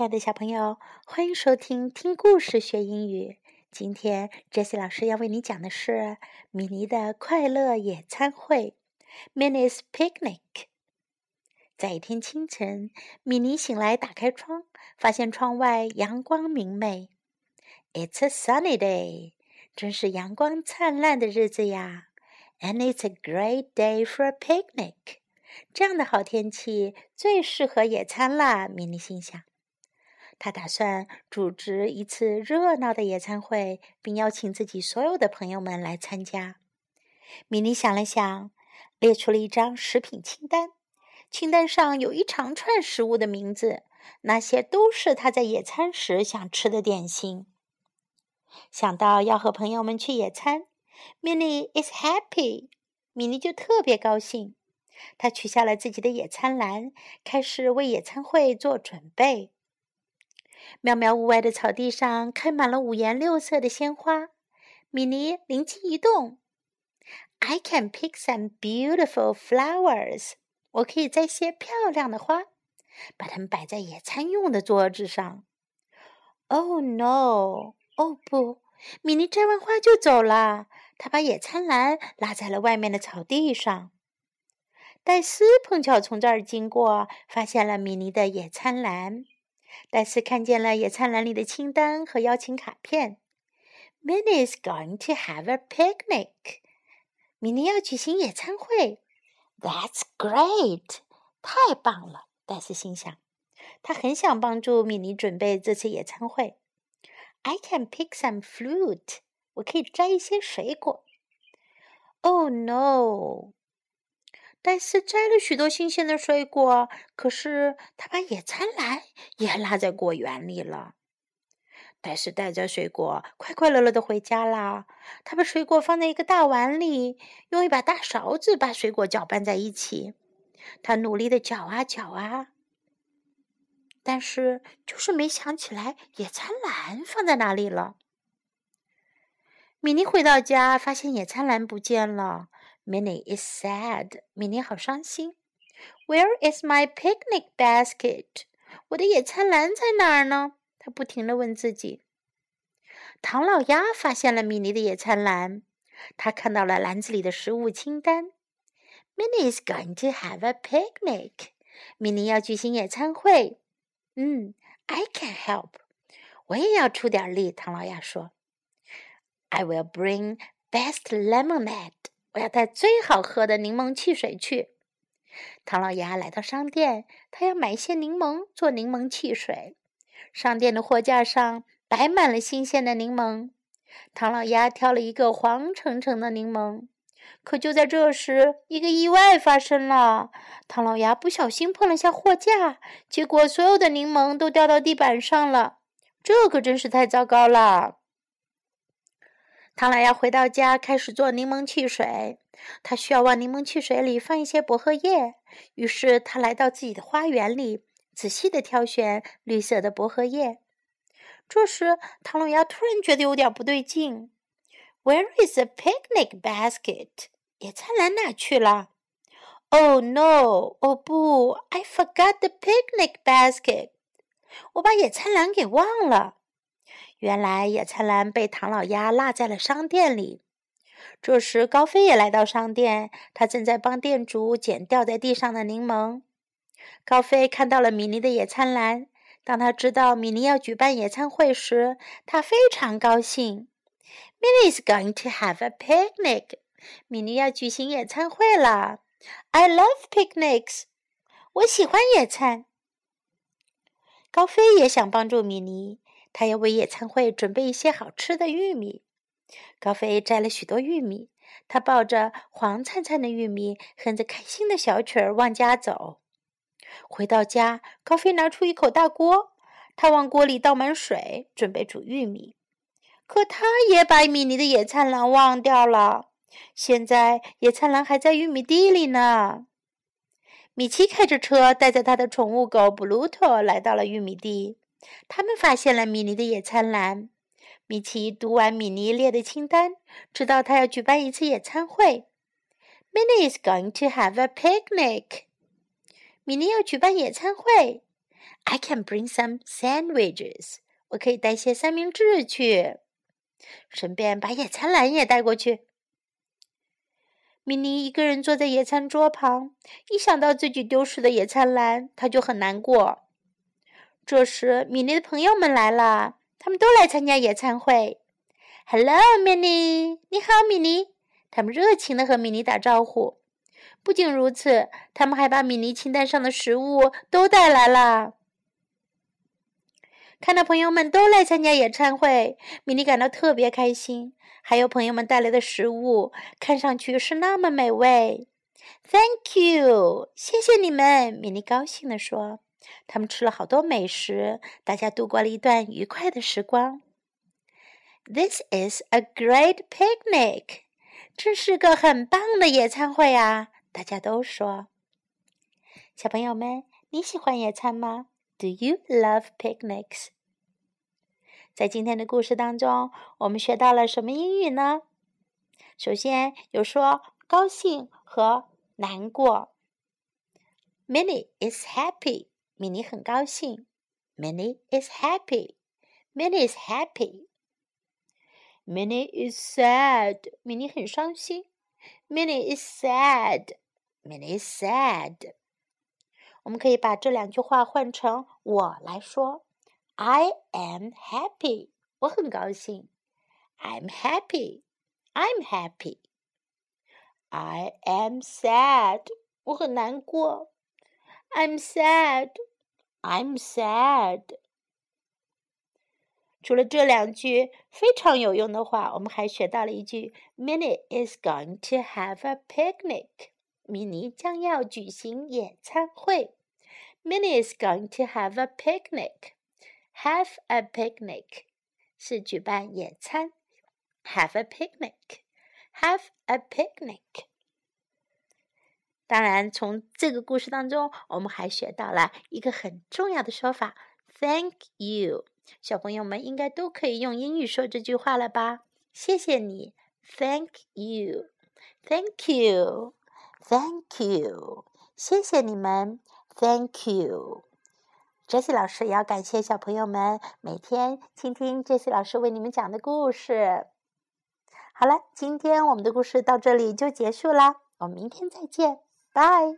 亲爱的小朋友，欢迎收听听故事学英语。今天，Jessie 老师要为你讲的是米妮的快乐野餐会 （Minnie's Picnic）。在一天清晨，米妮醒来，打开窗，发现窗外阳光明媚。It's a sunny day，真是阳光灿烂的日子呀！And it's a great day for a picnic。这样的好天气最适合野餐啦，米妮心想。他打算组织一次热闹的野餐会，并邀请自己所有的朋友们来参加。米妮想了想，列出了一张食品清单。清单上有一长串食物的名字，那些都是他在野餐时想吃的点心。想到要和朋友们去野餐，Minnie is happy。米妮就特别高兴。她取下了自己的野餐篮，开始为野餐会做准备。妙妙屋外的草地上开满了五颜六色的鲜花。米妮灵机一动：“I can pick some beautiful flowers。”我可以摘些漂亮的花，把它们摆在野餐用的桌子上。Oh no！哦不！米妮摘完花就走了。她把野餐篮拉在了外面的草地上。戴斯碰巧从这儿经过，发现了米妮的野餐篮。戴斯看见了野餐篮里的清单和邀请卡片。Minnie is going to have a picnic。米妮要举行野餐会。That's great！太棒了，戴斯心想。他很想帮助米妮准备这次野餐会。I can pick some fruit。我可以摘一些水果。Oh no！戴斯摘了许多新鲜的水果，可是他把野餐篮也落在果园里了。戴斯带着水果快快乐乐的回家啦。他把水果放在一个大碗里，用一把大勺子把水果搅拌在一起。他努力的搅啊搅啊，但是就是没想起来野餐篮放在哪里了。米妮回到家，发现野餐篮不见了。Minnie is sad. 米妮好伤心。Where is my picnic basket? 我的野餐篮在哪儿呢？他不停地问自己。唐老鸭发现了米妮的野餐篮，他看到了篮子里的食物清单。Minnie is going to have a picnic. 米妮要举行野餐会。嗯，I can help. 我也要出点力。唐老鸭说。I will bring best lemonade. 我要带最好喝的柠檬汽水去。唐老鸭来到商店，他要买一些柠檬做柠檬汽水。商店的货架上摆满了新鲜的柠檬。唐老鸭挑了一个黄澄澄的柠檬。可就在这时，一个意外发生了。唐老鸭不小心碰了下货架，结果所有的柠檬都掉到地板上了。这可真是太糟糕了。唐老鸭回到家，开始做柠檬汽水。他需要往柠檬汽水里放一些薄荷叶，于是他来到自己的花园里，仔细的挑选绿色的薄荷叶。这时，唐老鸭突然觉得有点不对劲。Where is the picnic basket？野餐篮哪去了？Oh no！哦不，I forgot the picnic basket。我把野餐篮给忘了。原来野餐篮被唐老鸭落在了商店里。这时，高飞也来到商店，他正在帮店主捡掉在地上的柠檬。高飞看到了米妮的野餐篮。当他知道米妮要举办野餐会时，他非常高兴。Minnie is going to have a picnic。米妮要举行野餐会了。I love picnics。我喜欢野餐。高飞也想帮助米妮。他要为野餐会准备一些好吃的玉米。高飞摘了许多玉米，他抱着黄灿灿的玉米，哼着开心的小曲儿往家走。回到家，高飞拿出一口大锅，他往锅里倒满水，准备煮玉米。可他也把米妮的野餐篮忘掉了。现在野餐篮还在玉米地里呢。米奇开着车，带着他的宠物狗布鲁托来到了玉米地。他们发现了米妮的野餐篮。米奇读完米妮列的清单，知道他要举办一次野餐会。Minnie is going to have a picnic。米妮要举办野餐会。I can bring some sandwiches. 我可以带些三明治去，顺便把野餐篮也带过去。米妮一个人坐在野餐桌旁，一想到自己丢失的野餐篮，她就很难过。这时，米妮的朋友们来了，他们都来参加野餐会。Hello, 米妮你好，米妮。他们热情的和米妮打招呼。不仅如此，他们还把米妮清单上的食物都带来了。看到朋友们都来参加野餐会，米妮感到特别开心。还有朋友们带来的食物，看上去是那么美味。Thank you，谢谢你们，米妮高兴地说。他们吃了好多美食，大家度过了一段愉快的时光。This is a great picnic，这是个很棒的野餐会啊！大家都说。小朋友们，你喜欢野餐吗？Do you love picnics？在今天的故事当中，我们学到了什么英语呢？首先有说高兴和难过。Minnie is happy，米妮很高兴。Minnie is happy。Minnie is happy。Minnie is sad，米妮很伤心。Minnie is sad。Minnie is sad。我们可以把这两句话换成我来说：I am happy，我很高兴。I'm happy, I'm happy. I am sad，我很难过。I'm sad, I'm sad。除了这两句非常有用的话，我们还学到了一句：Minnie is going to have a picnic。米妮将要举行野餐会。Minnie is going to have a picnic. Have a picnic 是举办野餐。Have a picnic. Have a picnic. 当然，从这个故事当中，我们还学到了一个很重要的说法：Thank you。小朋友们应该都可以用英语说这句话了吧？谢谢你，Thank you. Thank you. Thank you，谢谢你们，Thank you。哲熙老师也要感谢小朋友们每天倾听哲熙老师为你们讲的故事。好了，今天我们的故事到这里就结束啦，我们明天再见，Bye.